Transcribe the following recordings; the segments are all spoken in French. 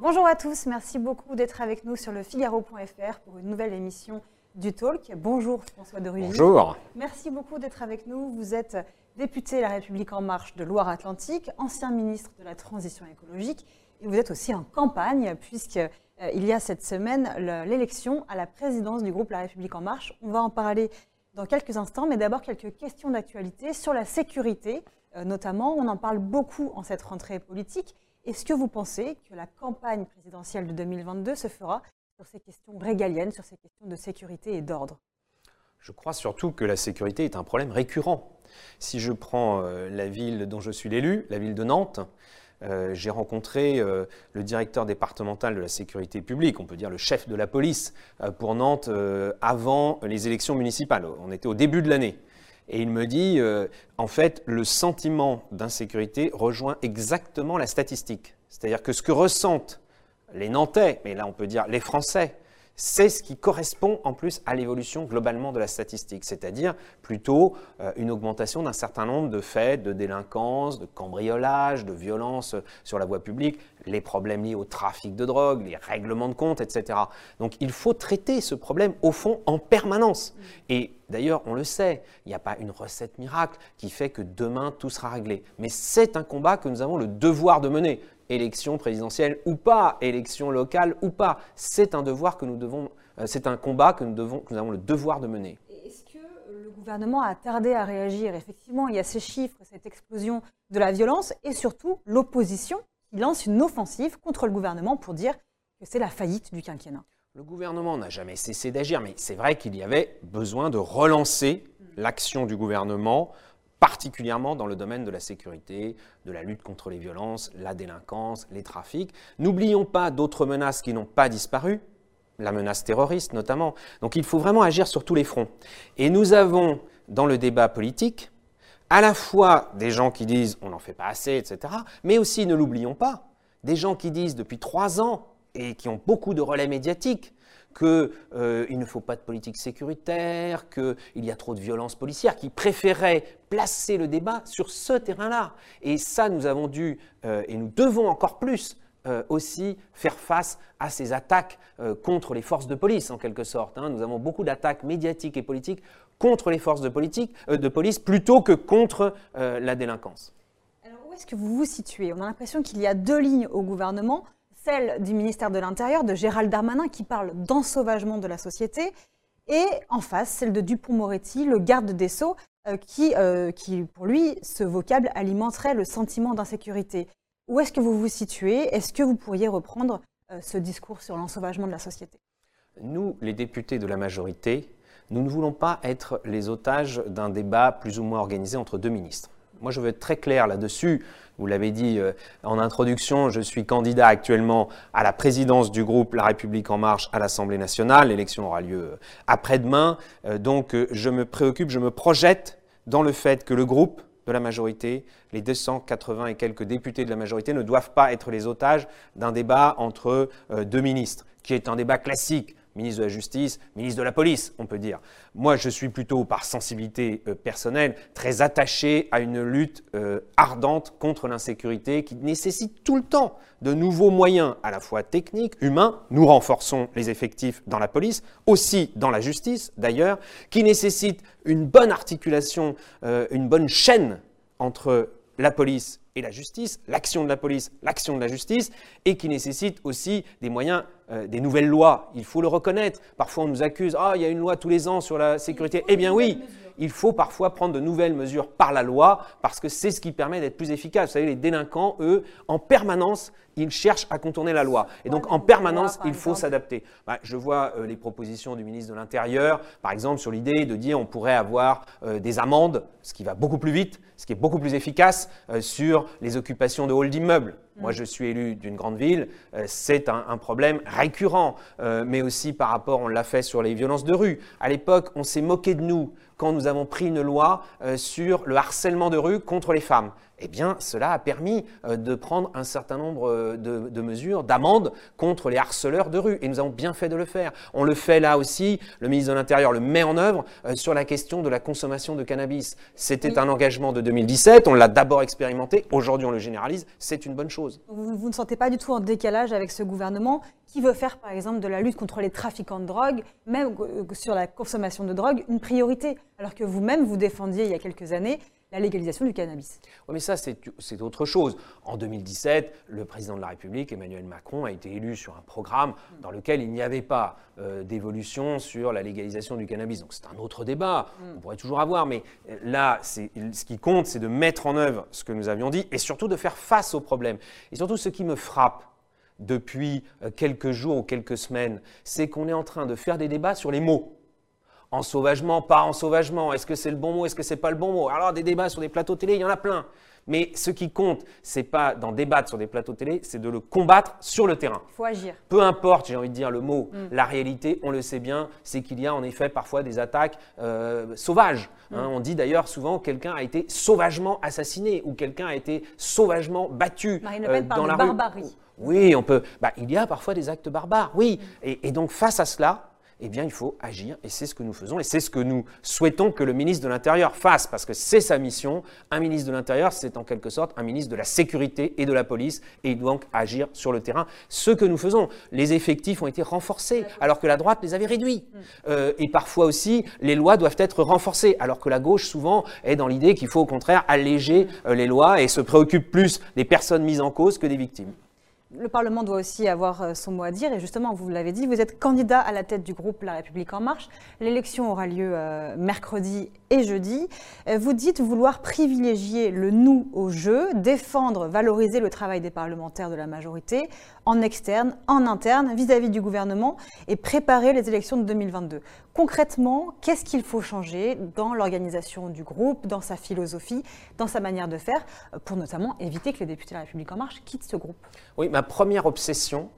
Bonjour à tous, merci beaucoup d'être avec nous sur le Figaro.fr pour une nouvelle émission du Talk. Bonjour François de Rugy. Bonjour. Merci beaucoup d'être avec nous. Vous êtes député La République En Marche de Loire-Atlantique, ancien ministre de la Transition écologique et vous êtes aussi en campagne puisqu'il euh, y a cette semaine l'élection à la présidence du groupe La République En Marche. On va en parler dans quelques instants, mais d'abord quelques questions d'actualité sur la sécurité. Euh, notamment, on en parle beaucoup en cette rentrée politique. Est-ce que vous pensez que la campagne présidentielle de 2022 se fera sur ces questions régaliennes, sur ces questions de sécurité et d'ordre? Je crois surtout que la sécurité est un problème récurrent. Si je prends euh, la ville dont je suis l'élu, la ville de Nantes, euh, j'ai rencontré le directeur départemental de la sécurité publique, on peut dire le chef de la police pour Nantes avant les élections municipales. On était au début de l'année. Et il me dit, euh, en fait, le sentiment d'insécurité rejoint exactement la statistique. C'est-à-dire que ce que ressentent les Nantais, mais là on peut dire les Français, c'est ce qui correspond en plus à l'évolution globalement de la statistique, c'est-à-dire plutôt euh, une augmentation d'un certain nombre de faits de délinquance, de cambriolage, de violence sur la voie publique, les problèmes liés au trafic de drogue, les règlements de compte, etc. Donc il faut traiter ce problème au fond en permanence. Et d'ailleurs, on le sait, il n'y a pas une recette miracle qui fait que demain tout sera réglé. Mais c'est un combat que nous avons le devoir de mener élection présidentielle ou pas, élection locale ou pas. C'est un devoir que nous devons, euh, c'est un combat que nous, devons, que nous avons le devoir de mener. Est-ce que le gouvernement a tardé à réagir? Effectivement, il y a ces chiffres, cette explosion de la violence et surtout l'opposition qui lance une offensive contre le gouvernement pour dire que c'est la faillite du quinquennat. Le gouvernement n'a jamais cessé d'agir, mais c'est vrai qu'il y avait besoin de relancer l'action du gouvernement particulièrement dans le domaine de la sécurité, de la lutte contre les violences, la délinquance, les trafics. N'oublions pas d'autres menaces qui n'ont pas disparu, la menace terroriste notamment. Donc il faut vraiment agir sur tous les fronts. Et nous avons dans le débat politique à la fois des gens qui disent on n'en fait pas assez, etc., mais aussi, ne l'oublions pas, des gens qui disent depuis trois ans et qui ont beaucoup de relais médiatiques qu'il euh, ne faut pas de politique sécuritaire, qu'il y a trop de violence policière, qui préféraient placer le débat sur ce terrain-là. Et ça, nous avons dû, euh, et nous devons encore plus, euh, aussi faire face à ces attaques contre les forces de police, en quelque sorte. Hein. Nous avons beaucoup d'attaques médiatiques et politiques contre les forces de, politique, de police plutôt que contre la délinquance. Alors où est-ce que vous vous situez? On a l'impression qu'il y a deux lignes au gouvernement celle du ministère de l'Intérieur, de Gérald Darmanin, qui parle d'ensauvagement de la société, et en face, celle de Dupont-Moretti, le garde des Sceaux, euh, qui, euh, qui, pour lui, ce vocable alimenterait le sentiment d'insécurité. Où est-ce que vous vous situez? Est-ce que vous pourriez reprendre euh, ce discours sur l'ensauvagement de la société? Nous, les députés de la majorité, nous ne voulons pas être les otages d'un débat plus ou moins organisé entre deux ministres. Moi, je veux être très clair là-dessus. Vous l'avez dit euh, en introduction, je suis candidat actuellement à la présidence du groupe La République en marche à l'Assemblée nationale. L'élection aura lieu euh, après-demain. Euh, donc, je me préoccupe, je me projette dans le fait que le groupe de la majorité, les 280 et quelques députés de la majorité ne doivent pas être les otages d'un débat entre deux ministres, qui est un débat classique ministre de la Justice, ministre de la Police, on peut dire. Moi, je suis plutôt, par sensibilité euh, personnelle, très attaché à une lutte euh, ardente contre l'insécurité qui nécessite tout le temps de nouveaux moyens, à la fois techniques, humains. Nous renforçons les effectifs dans la police, aussi dans la justice d'ailleurs, qui nécessite une bonne articulation, euh, une bonne chaîne entre la police et la justice, l'action de la police, l'action de la justice, et qui nécessite aussi des moyens, euh, des nouvelles lois. Il faut le reconnaître. Parfois, on nous accuse, ah, il y a une loi tous les ans sur la sécurité. Eh bien oui, il faut parfois prendre de nouvelles mesures par la loi, parce que c'est ce qui permet d'être plus efficace. Vous savez, les délinquants, eux, en permanence, ils cherchent à contourner la loi. Et donc, en permanence, il faut s'adapter. Bah, je vois euh, les propositions du ministre de l'Intérieur, par exemple, sur l'idée de dire on pourrait avoir euh, des amendes, ce qui va beaucoup plus vite, ce qui est beaucoup plus efficace, sur les occupations de halls d'immeubles. Mm. Moi, je suis élu d'une grande ville, euh, c'est un, problème récurrent, euh, mais aussi par rapport, on l'a fait sur les violences de rue. À l'époque, on s'est moqué de nous quand nous avons pris une loi euh, sur le harcèlement de rue contre les femmes. Eh bien, cela a permis de prendre un certain nombre euh, de, mesures, d'amendes contre les harceleurs de rue. Et nous avons bien fait de le faire. On le fait là aussi, le ministre de l'Intérieur le met en œuvre euh, sur la question de la consommation de cannabis. C'était un engagement de 2017, on l'a d'abord expérimenté, aujourd'hui on le généralise, c'est une bonne chose. Vous, vous ne sentez pas du tout en décalage avec ce gouvernement qui veut faire par exemple de la lutte contre les trafiquants de drogue, même sur la consommation de drogue, une priorité, alors que vous-même vous défendiez il y a quelques années la légalisation du cannabis. Oui, mais ça, c'est autre chose. En 2017, le président de la République, Emmanuel Macron, a été élu sur un programme dans lequel il n'y avait pas euh, d'évolution sur la légalisation du cannabis. Donc c'est un autre débat, mm. on pourrait toujours avoir, mais euh, là, ce qui compte, c'est de mettre en œuvre ce que nous avions dit et surtout de faire face aux problèmes. Et surtout, ce qui me frappe depuis euh, quelques jours ou quelques semaines, c'est qu'on est en train de faire des débats sur les mots en sauvagement, pas en sauvagement, est-ce que c'est le bon mot, est-ce que c'est pas le bon mot? Alors des débats sur des plateaux télé, il y en a plein. Mais ce qui compte, c'est pas d'en débattre sur des plateaux télé, c'est de le combattre sur le terrain. Il faut agir. Peu importe, j'ai envie de dire le mot, mm. la réalité, on le sait bien, c'est qu'il y a en effet parfois des attaques euh, sauvages. Hein. Mm. on dit d'ailleurs souvent quelqu'un a été sauvagement assassiné ou quelqu'un a été sauvagement battu Marine Le Pen euh, dans la barbarie. Oui, on peut. Bah, il y a parfois des actes barbares, oui. Mm. et donc face à cela, eh bien, il faut agir. Et c'est ce que nous faisons. Et c'est ce que nous souhaitons que le ministre de l'Intérieur fasse, parce que c'est sa mission. Un ministre de l'Intérieur, c'est en quelque sorte un ministre de la sécurité et de la police, et il doit donc agir sur le terrain. Ce que nous faisons, les effectifs ont été renforcés, alors que la droite les avait réduits. Euh, et parfois aussi, les lois doivent être renforcées, alors que la gauche, souvent, est dans l'idée qu'il faut au contraire alléger euh, les lois et se préoccupe plus des personnes mises en cause que des victimes le Parlement doit aussi avoir euh, son mot à dire. Et justement, vous l'avez dit, vous êtes candidat à la tête du groupe La République En Marche. L'élection aura lieu euh, mercredi et jeudi. Euh, vous dites vouloir privilégier le nous au jeu, défendre, valoriser le travail des parlementaires de la majorité, en externe, en interne, vis-à-vis du gouvernement, et préparer les élections de 2022. Concrètement, qu'est-ce qu'il faut changer dans l'organisation du groupe, dans sa philosophie, dans sa manière de faire, pour notamment éviter que les députés de La République En Marche quittent ce groupe? Ma première obsession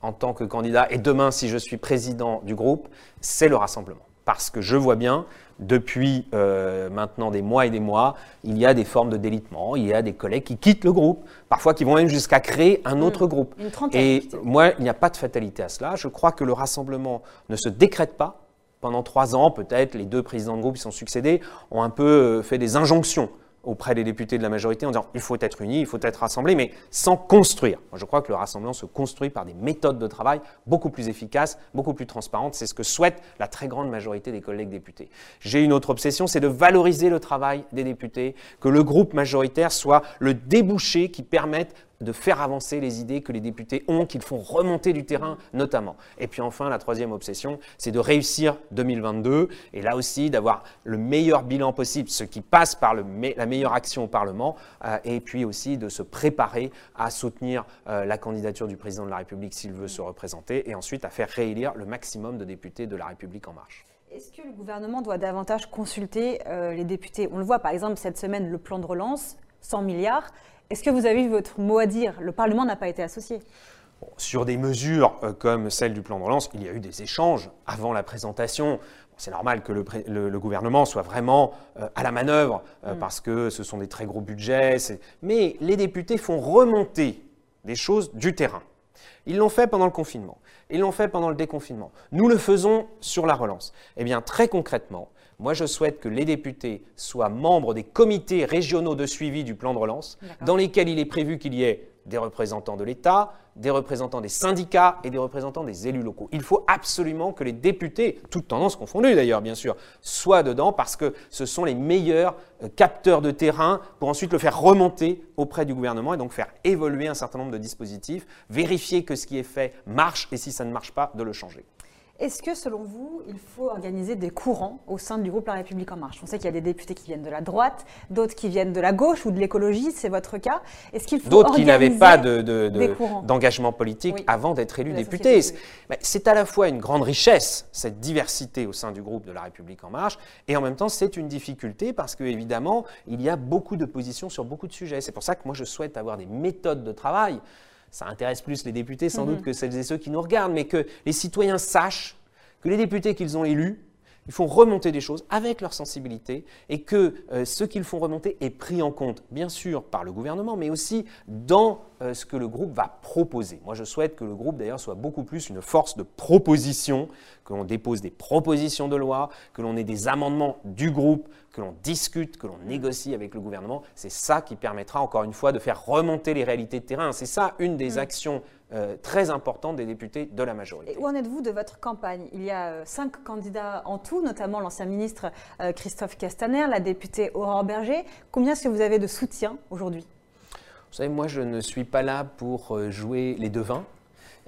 en tant que candidat, et demain si je suis président du groupe, c'est le rassemblement. Parce que je vois bien depuis euh, maintenant des mois et des mois, il y a des formes de délitement, il y a des collègues qui quittent le groupe, parfois qui vont même jusqu'à créer un autre mmh. groupe. et moi, il n'y a pas de fatalité à cela. Je crois que le rassemblement ne se décrète pas. Pendant trois ans, peut-être, les deux présidents de groupe qui sont succédés ont un peu euh, fait des injonctions auprès des députés de la majorité en disant il faut être unis, il faut être rassemblés, mais sans construire. Je crois que le rassemblement se construit par des méthodes de travail beaucoup plus efficaces, beaucoup plus transparentes. C'est ce que souhaite la très grande majorité des collègues députés. J'ai une autre obsession, c'est de valoriser le travail des députés, que le groupe majoritaire soit le débouché qui permette de faire avancer les idées que les députés ont, qu'ils font remonter du terrain notamment. Et puis enfin, la troisième obsession, c'est de réussir 2022 et là aussi d'avoir le meilleur bilan possible, ce qui passe par la meilleure action au Parlement, euh, et puis aussi de se préparer à soutenir euh, la candidature du président de la République s'il veut se représenter, et ensuite à faire réélire le maximum de députés de la République en marche. Est-ce que le gouvernement doit davantage consulter euh, les députés? On le voit par exemple cette semaine, le plan de relance, 100 milliards. Est-ce que vous avez eu votre mot à dire? Le Parlement n'a pas été associé. sur des mesures euh, comme celle du plan de relance, il y a eu des échanges avant la présentation. c'est normal que le, gouvernement soit vraiment euh, à la manœuvre euh, mm. parce que ce sont des très gros budgets. Mais les députés font remonter des choses du terrain. Ils l'ont fait pendant le confinement. Ils l'ont fait pendant le déconfinement. Nous le faisons sur la relance. Eh bien, très concrètement, moi, je souhaite que les députés soient membres des comités régionaux de suivi du plan de relance, dans lesquels il est prévu qu'il y ait des représentants de l'État, des représentants des syndicats et des représentants des élus locaux. Il faut absolument que les députés, toutes tendances confondues d'ailleurs bien sûr, soient dedans parce que ce sont les meilleurs euh, capteurs de terrain pour ensuite le faire remonter auprès du gouvernement et donc faire évoluer un certain nombre de dispositifs, vérifier que ce qui est fait marche et si ça ne marche pas, de le changer. Est-ce que, selon vous, il faut organiser des courants au sein du groupe La République En Marche? On sait qu'il y a des députés qui viennent de la droite, d'autres qui viennent de la gauche ou de l'écologie, c'est votre cas. Est-ce qu'il faut D'autres qui n'avaient pas d'engagement de, politique avant d'être élus députés. C'est à la fois une grande richesse, cette diversité au sein du groupe de La République En Marche, et en même temps, c'est une difficulté parce qu'évidemment, il y a beaucoup de positions sur beaucoup de sujets. C'est pour ça que moi, je souhaite avoir des méthodes de travail ça intéresse plus les députés sans mhm. doute que celles et ceux qui nous regardent, mais que les citoyens sachent que les députés qu'ils ont élus, Ils font remonter des choses avec leur sensibilité et que euh, ce qu'ils font remonter est pris en compte, bien sûr, par le gouvernement, mais aussi dans euh, ce que le groupe va proposer. Moi, je souhaite que le groupe, d'ailleurs, soit beaucoup plus une force de proposition, que l'on dépose des propositions de loi, que l'on ait des amendements du groupe, que l'on discute, que l'on négocie avec le gouvernement. C'est ça qui permettra, encore une fois, de faire remonter les réalités de terrain. C'est ça une des mm. actions euh, très importante des députés de la majorité. Et où en êtes-vous de votre campagne? Il y a euh, cinq candidats en tout, notamment l'ancien ministre euh, Christophe Castaner, la députée Aurore Berger. Combien est-ce que vous avez de soutien aujourd'hui? Vous savez, moi, je ne suis pas là pour jouer les devins.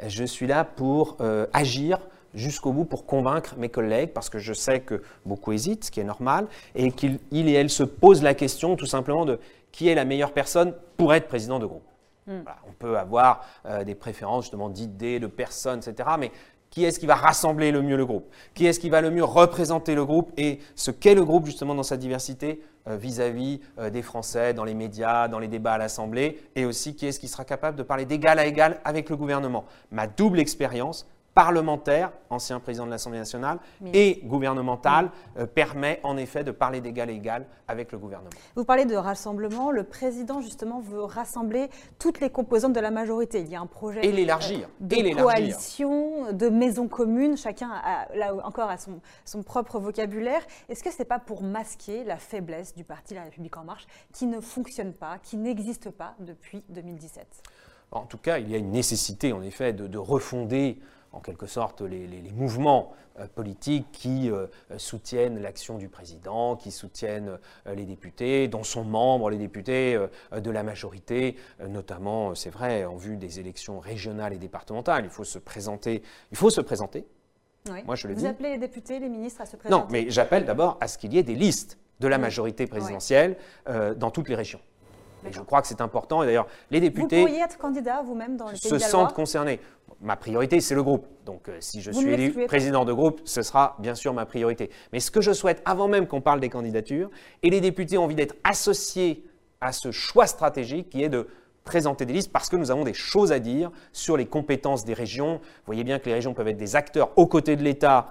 Je suis là pour agir jusqu'au bout pour convaincre mes collègues, parce que je sais que beaucoup hésitent, ce qui est normal, et qu'ils et elles se posent la question tout simplement de qui est la meilleure personne pour être président de groupe. Hmm. on peut avoir euh, des préférences justement d'idées, de personnes, etc. Mais qui est-ce qui va rassembler le mieux le groupe? Qui est-ce qui va le mieux représenter le groupe et ce qu'est le groupe justement dans sa diversité euh, vis-à-vis euh, des Français, dans les médias, dans les débats à l'Assemblée, et aussi qui est-ce qui sera capable de parler d'égal à égal avec le gouvernement? Ma double expérience, parlementaire, ancien président de l'Assemblée nationale, et gouvernemental, euh, permet en effet de parler d'égal à égal avec le gouvernement. Vous parlez de rassemblement. Le président, justement, veut rassembler toutes les composantes de la majorité. Il y a un projet et l'élargir. Euh, de coalition, de maison commune. Chacun, a, là encore, a son, son propre vocabulaire. Est-ce que ce n'est pas pour masquer la faiblesse du parti La République En Marche, qui ne fonctionne pas, qui n'existe pas depuis 2017 En tout cas, il y a une nécessité, en effet, de, de refonder en quelque sorte les, mouvements euh, politiques qui euh, soutiennent l'action du président, qui soutiennent euh, les députés, dont sont membres les députés de la majorité, notamment, c'est vrai, en vue des élections régionales et départementales. Il faut se présenter. Il faut se présenter. Moi, je le Vous appelez les députés, les ministres à se présenter Non, mais j'appelle d'abord à ce qu'il y ait des listes de la majorité présidentielle dans toutes les régions. Et je crois que c'est important. Et d'ailleurs, les députés. Vous pourriez être candidat vous-même dans le pays Se sentent concernés ma priorité, c'est le groupe. Donc, euh, si je suis élu président de groupe, ce sera bien sûr ma priorité. Mais ce que je souhaite, avant même qu'on parle des candidatures, et les députés ont envie d'être associés à ce choix stratégique qui est de présenter des listes parce que nous avons des choses à dire sur les compétences des régions. Vous voyez bien que les régions peuvent être des acteurs aux côtés de l'État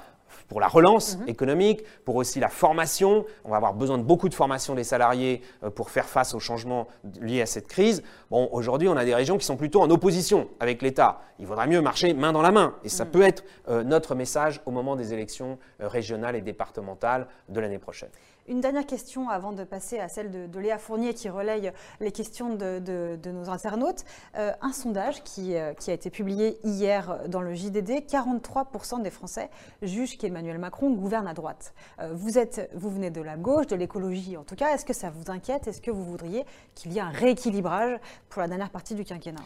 pour la relance mhm. économique, pour aussi la formation. On va avoir besoin de beaucoup de formation des salariés euh, pour faire face aux changements liés à cette crise. Bon, aujourd'hui, on a des régions qui sont plutôt en opposition avec l'État. Il vaudrait mieux marcher main dans la main. Et ça mhm. peut être euh, notre message au moment des élections euh, régionales et départementales de l'année prochaine. Une dernière question avant de passer à celle de, Léa Fournier qui relaye les questions de, nos internautes. Euh, un sondage euh, qui, a été publié hier dans le JDD, 43% des Français jugent qu'Emmanuel Macron gouverne à droite. Euh, vous, vous venez de la gauche, de l'écologie en tout cas. Est-ce que ça vous inquiète? Est-ce que vous voudriez qu'il y ait un rééquilibrage pour la dernière partie du quinquennat?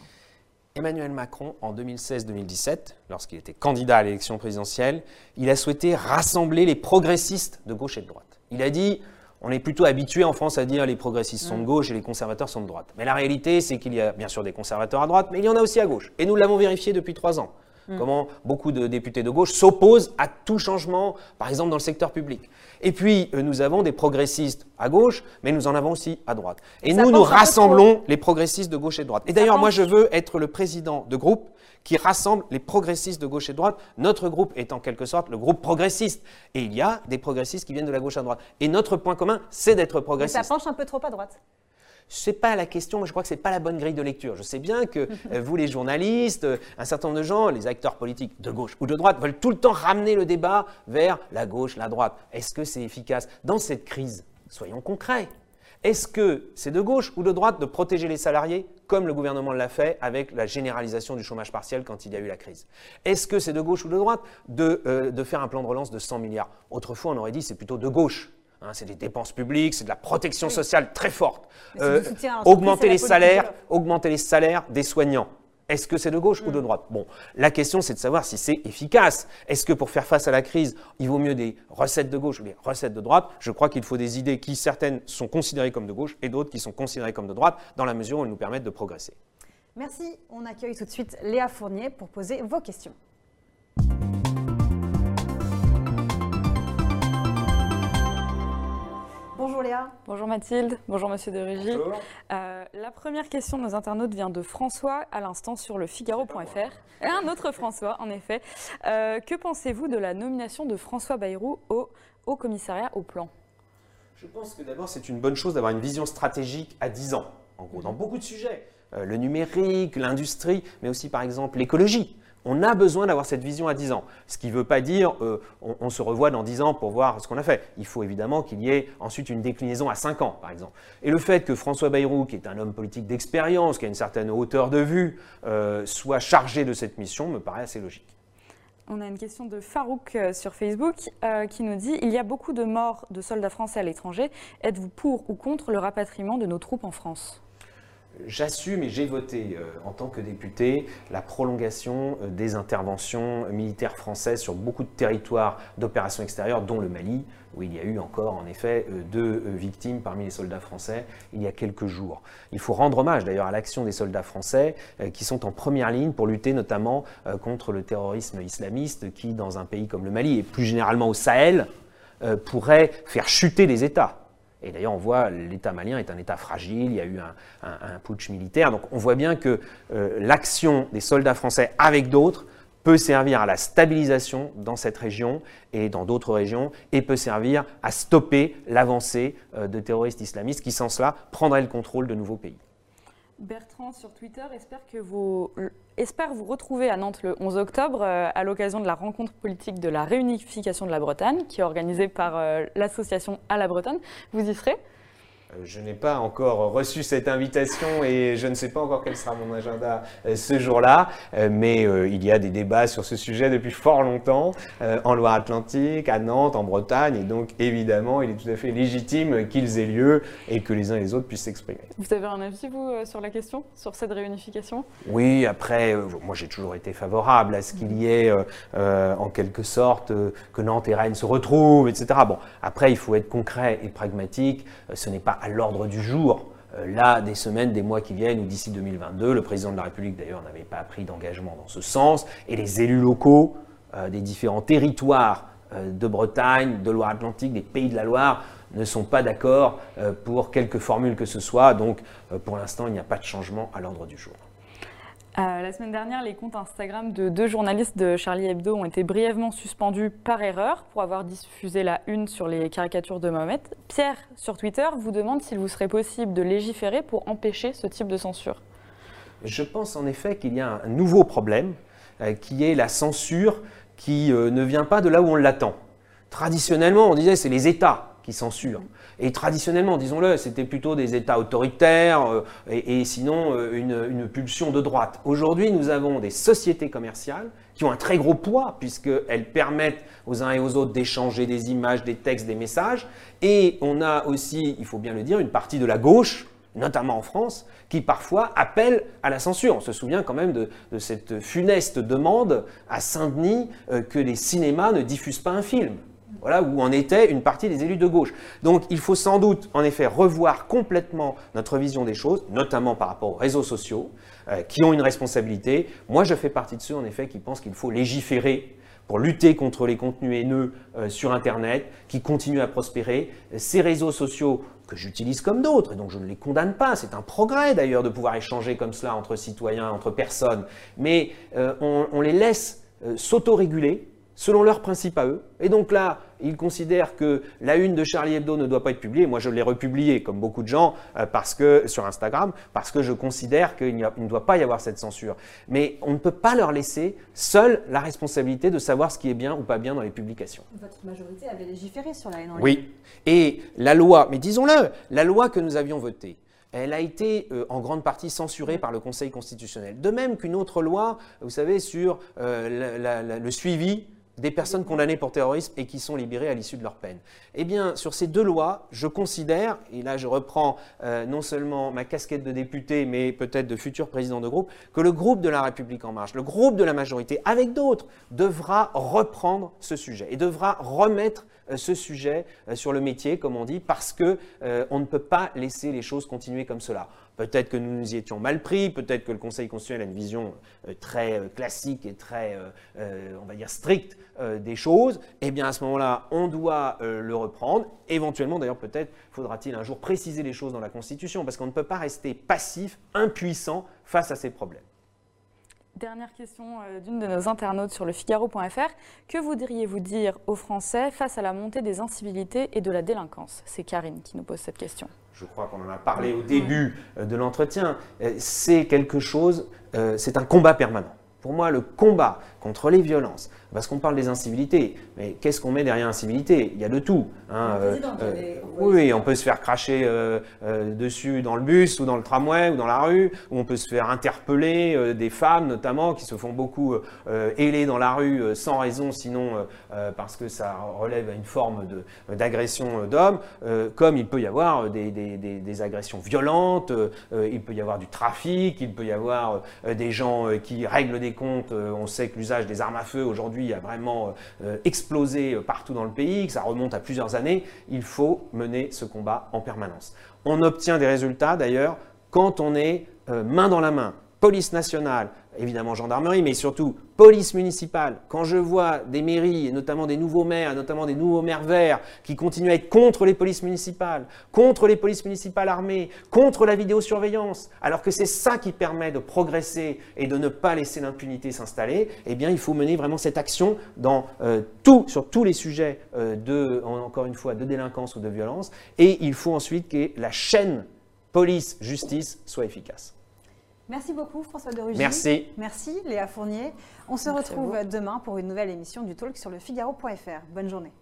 Emmanuel Macron, en 2016-2017, lorsqu'il était candidat à l'élection présidentielle, il a souhaité rassembler les progressistes de gauche et de droite. Il a dit on est plutôt habitué en France à dire les progressistes sont de mm. gauche et les conservateurs sont de droite. Mais la réalité, c'est qu'il y a bien sûr des conservateurs à droite, mais il y en a aussi à gauche. Et nous l'avons vérifié depuis trois ans. Mm. Comment beaucoup de députés de gauche s'opposent à tout changement, par exemple dans le secteur public. Et puis, euh, nous avons des progressistes à gauche, mais nous en avons aussi à droite. Et nous, nous rassemblons les progressistes de gauche et de droite. Et d'ailleurs, moi, je veux être le président de groupe qui rassemble les progressistes de gauche et de droite. Notre groupe est en quelque sorte le groupe progressiste. Et il y a des progressistes qui viennent de la gauche à droite. Et notre point commun, c'est d'être progressiste. Mais ça penche un peu trop à droite n'est pas la question, je crois que ce n'est pas la bonne grille de lecture. Je sais bien que euh, vous, les journalistes, euh, un certain nombre de gens, les acteurs politiques de gauche ou de droite, veulent tout le temps ramener le débat vers la gauche, la droite. Est-ce que c'est efficace Dans cette crise, soyons concrets. Est-ce que c'est de gauche ou de droite de protéger les salariés comme le gouvernement l'a fait avec la généralisation du chômage partiel quand il y a eu la crise? Est-ce que c'est de gauche ou de droite de, euh, de, faire un plan de relance de 100 milliards? Autrefois, on aurait dit c'est plutôt de gauche. Hein, c'est des dépenses publiques, c'est de la protection sociale très forte. Euh, augmenter les salaires, augmenter les salaires des soignants. Est-ce que c'est de gauche ou de mm. droite? Bon, la question c'est de savoir si c'est efficace. Est-ce que pour faire face à la crise, il vaut mieux des recettes de gauche ou des recettes de droite? Je crois qu'il faut des idées qui, certaines, sont considérées comme de gauche et d'autres qui sont considérées comme de droite, dans la mesure où elles nous permettent de progresser. Merci. On accueille tout de suite Léa Fournier pour poser vos questions. Bonjour Léa. Bonjour Mathilde. Bonjour Monsieur de Régie. Bonjour. Euh, la première question de nos internautes vient de François à l'instant sur le Figaro.fr. Un autre François, en effet. Euh, que pensez-vous de la nomination de François Bayrou au Haut Commissariat au Plan? Je pense que d'abord, c'est une bonne chose d'avoir une vision stratégique à 10 ans, en gros, dans beaucoup de sujets. Euh, le numérique, l'industrie, mais aussi par exemple l'écologie. On a besoin d'avoir cette vision à 10 ans. Ce qui ne veut pas dire euh, on, se revoit dans 10 ans pour voir ce qu'on a fait. Il faut évidemment qu'il y ait ensuite une déclinaison à 5 ans, par exemple. Et le fait que François Bayrou, qui est un homme politique d'expérience, qui a une certaine hauteur de vue, euh, soit chargé de cette mission me paraît assez logique. On a une question de Farouk euh, sur Facebook qui nous dit Il y a beaucoup de morts de soldats français à l'étranger. Êtes-vous pour ou contre le rapatriement de nos troupes en France? J'assume et j'ai voté euh, en tant que député la prolongation euh, des interventions militaires françaises sur beaucoup de territoires d'opérations extérieures, dont le Mali, où il y a eu encore en effet euh, deux victimes parmi les soldats français il y a quelques jours. Il faut rendre hommage d'ailleurs à l'action des soldats français qui sont en première ligne pour lutter notamment contre le terrorisme islamiste qui, dans un pays comme le Mali et plus généralement au Sahel, pourrait faire chuter les États. Et d'ailleurs, on voit l'État malien est un État fragile, il y a eu un, putsch militaire. Donc on voit bien que euh, l'action des soldats français avec d'autres peut servir à la stabilisation dans cette région et dans d'autres régions et peut servir à stopper l'avancée euh, de terroristes islamistes qui, sans cela, prendraient le contrôle de nouveaux pays. Bertrand sur Twitter espère, vous, retrouver à Nantes le 11 octobre euh, à l'occasion de la rencontre politique de la réunification de la Bretagne qui est organisée par euh, l'association À la Bretonne. Vous y serez Je n'ai pas encore reçu cette invitation et je ne sais pas encore quel sera mon agenda euh, ce jour-là, euh, mais euh, il y a des débats sur ce sujet depuis fort longtemps euh, en Loire-Atlantique, à Nantes, en Bretagne, et donc évidemment il est tout à fait légitime qu'ils aient lieu et que les uns et les autres puissent s'exprimer. Vous avez un avis, vous, euh, sur la question, sur cette réunification? Oui, après, euh, moi j'ai toujours été favorable à ce qu'il y ait euh, euh, en quelque sorte euh, que Nantes et Rennes se retrouvent, etc. Bon, après il faut être concret et pragmatique, Euh, ce n'est pas à l'ordre du jour. Euh, Là, des semaines, des mois qui viennent, ou d'ici 2022, le président de la République d'ailleurs n'avait pas pris d'engagement dans ce sens, et les élus locaux euh, des différents territoires euh, de Bretagne, de Loire-Atlantique, des pays de la Loire, ne sont pas d'accord pour quelque formule que ce soit. Donc, pour l'instant, il n'y a pas de changement à l'ordre du jour. Euh, La semaine dernière, les comptes Instagram de deux journalistes de Charlie Hebdo ont été brièvement suspendus par erreur pour avoir diffusé la une sur les caricatures de Mohamed. Pierre, sur Twitter, vous demande s'il vous serait possible de légiférer pour empêcher ce type de censure. Je pense en effet qu'il y a un nouveau problème euh, qui est la censure qui euh, ne vient pas de là où on l'attend. Traditionnellement, on disait c'est les États qui censurent. Et traditionnellement, disons-le, c'était plutôt des États autoritaires euh, et, sinon euh, une, pulsion de droite. Aujourd'hui, nous avons des sociétés commerciales qui ont un très gros poids puisqu'elles permettent aux uns et aux autres d'échanger des images, des textes, des messages. Et on a aussi, il faut bien le dire, une partie de la gauche notamment en France, qui parfois appelle à la censure. On se souvient quand même de, de cette funeste demande à Saint-Denis euh, que les cinémas ne diffusent pas un film. Voilà où en était une partie des élus de gauche. Donc il faut sans doute en effet revoir complètement notre vision des choses, notamment par rapport aux réseaux sociaux, euh, qui ont une responsabilité. Moi je fais partie de ceux en effet qui pensent qu'il faut légiférer pour lutter contre les contenus haineux euh, sur Internet, qui continuent à prospérer. Ces réseaux sociaux que j'utilise comme d'autres, et donc je ne les condamne pas, c'est un progrès d'ailleurs de pouvoir échanger comme cela entre citoyens, entre personnes, mais euh, on, on les laisse s'autoréguler selon leurs principes à eux. Et donc là, ils considèrent que la une de Charlie Hebdo ne doit pas être publiée. Moi, je l'ai republiée, comme beaucoup de gens, euh, parce que, sur Instagram, parce que je considère qu'il ne doit pas y avoir cette censure. Mais on ne peut pas leur laisser seule la responsabilité de savoir ce qui est bien ou pas bien dans les publications. Votre majorité avait légiféré sur la haine en ligne. Oui. Et la loi, mais disons-le, la loi que nous avions votée, elle a été euh, en grande partie censurée par le Conseil constitutionnel. De même qu'une autre loi, vous savez, sur euh, la- la- la- le suivi des personnes condamnées pour terrorisme et qui sont libérées à l'issue de leur peine. Eh bien, sur ces deux lois, je considère, et là je reprends euh, non seulement ma casquette de député, mais peut-être de futur président de groupe, que le groupe de la République en marche, le groupe de la majorité, avec d'autres, devra reprendre ce sujet et devra remettre ce sujet sur le métier, comme on dit, parce que on ne peut pas laisser les choses continuer comme cela. Peut-être que nous nous y étions mal pris, peut-être que le Conseil constitutionnel a une vision euh, très euh, classique et très, euh, on va dire, stricte des choses. Eh bien, à ce moment-là, on doit le reprendre. Éventuellement, d'ailleurs, peut-être faudra-t-il un jour préciser les choses dans la Constitution, parce qu'on ne peut pas rester passif, impuissant face à ces problèmes. Dernière question d'une de nos internautes sur le Figaro.fr. Que voudriez-vous dire aux Français face à la montée des incivilités et de la délinquance? C'est Karine qui nous pose cette question je crois qu'on en a parlé au début euh, de l'entretien, euh, c'est quelque chose, euh, c'est un combat permanent. Pour moi, le combat contre les violences, parce qu'on parle des incivilités, mais qu'est-ce qu'on met derrière incivilité Il y a de tout. Hein, euh, euh, oui, on peut se faire cracher euh, dessus dans le bus ou dans le tramway ou dans la rue, ou on peut se faire interpeller des femmes notamment qui se font beaucoup héler dans la rue sans raison, sinon parce que ça relève à une forme d'agression d'hommes, comme il peut y avoir des, des agressions violentes, il peut y avoir du trafic, il peut y avoir des gens qui règlent des comptes. on sait que l'usage des armes à feu aujourd'hui a vraiment euh, explosé euh, partout dans le pays, que ça remonte à plusieurs années, il faut mener ce combat en permanence. On obtient des résultats d'ailleurs quand on est euh, main dans la main, police nationale, évidemment gendarmerie, mais surtout police municipale. Quand je vois des mairies, et notamment des nouveaux maires, notamment des nouveaux maires verts, qui continuent à être contre les polices municipales, contre les polices municipales armées, contre la vidéosurveillance, alors que c'est ça qui permet de progresser et de ne pas laisser l'impunité s'installer, eh bien il faut mener vraiment cette action euh, sur tous les sujets euh, de, encore une fois, de délinquance ou de violence, et il faut ensuite que la chaîne police-justice soit efficace. Merci beaucoup François de Rugy. Merci. Merci Léa Fournier. On se retrouve demain pour une nouvelle émission du Talk sur le Figaro.fr. Bonne journée.